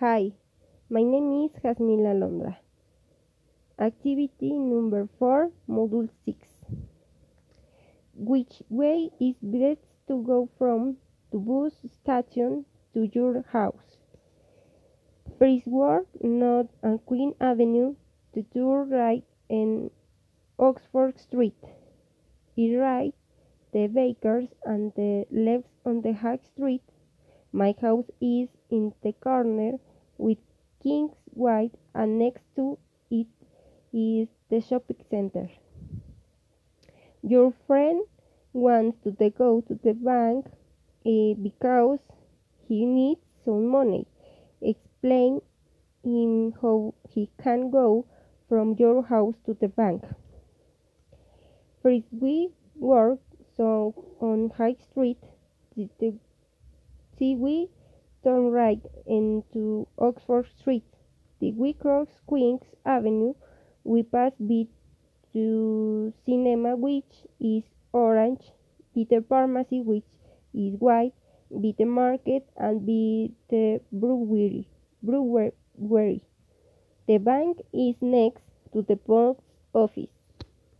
Hi, my name is Jasmine Alondra. Activity number 4, Module 6. Which way is best to go from the bus station to your house? First word, North and Queen Avenue, to your right and Oxford Street. I right, the bakers and the left on the High Street. My house is in the corner with Kings White and next to it is the shopping center. Your friend wants to go to the bank uh, because he needs some money. Explain him how he can go from your house to the bank. First, we work so on High Street. The, the, we turn right into Oxford Street. We cross Queens Avenue. We pass by to cinema, which is orange, by the pharmacy, which is white, by the market, and by the brewery. brewery. The bank is next to the post office.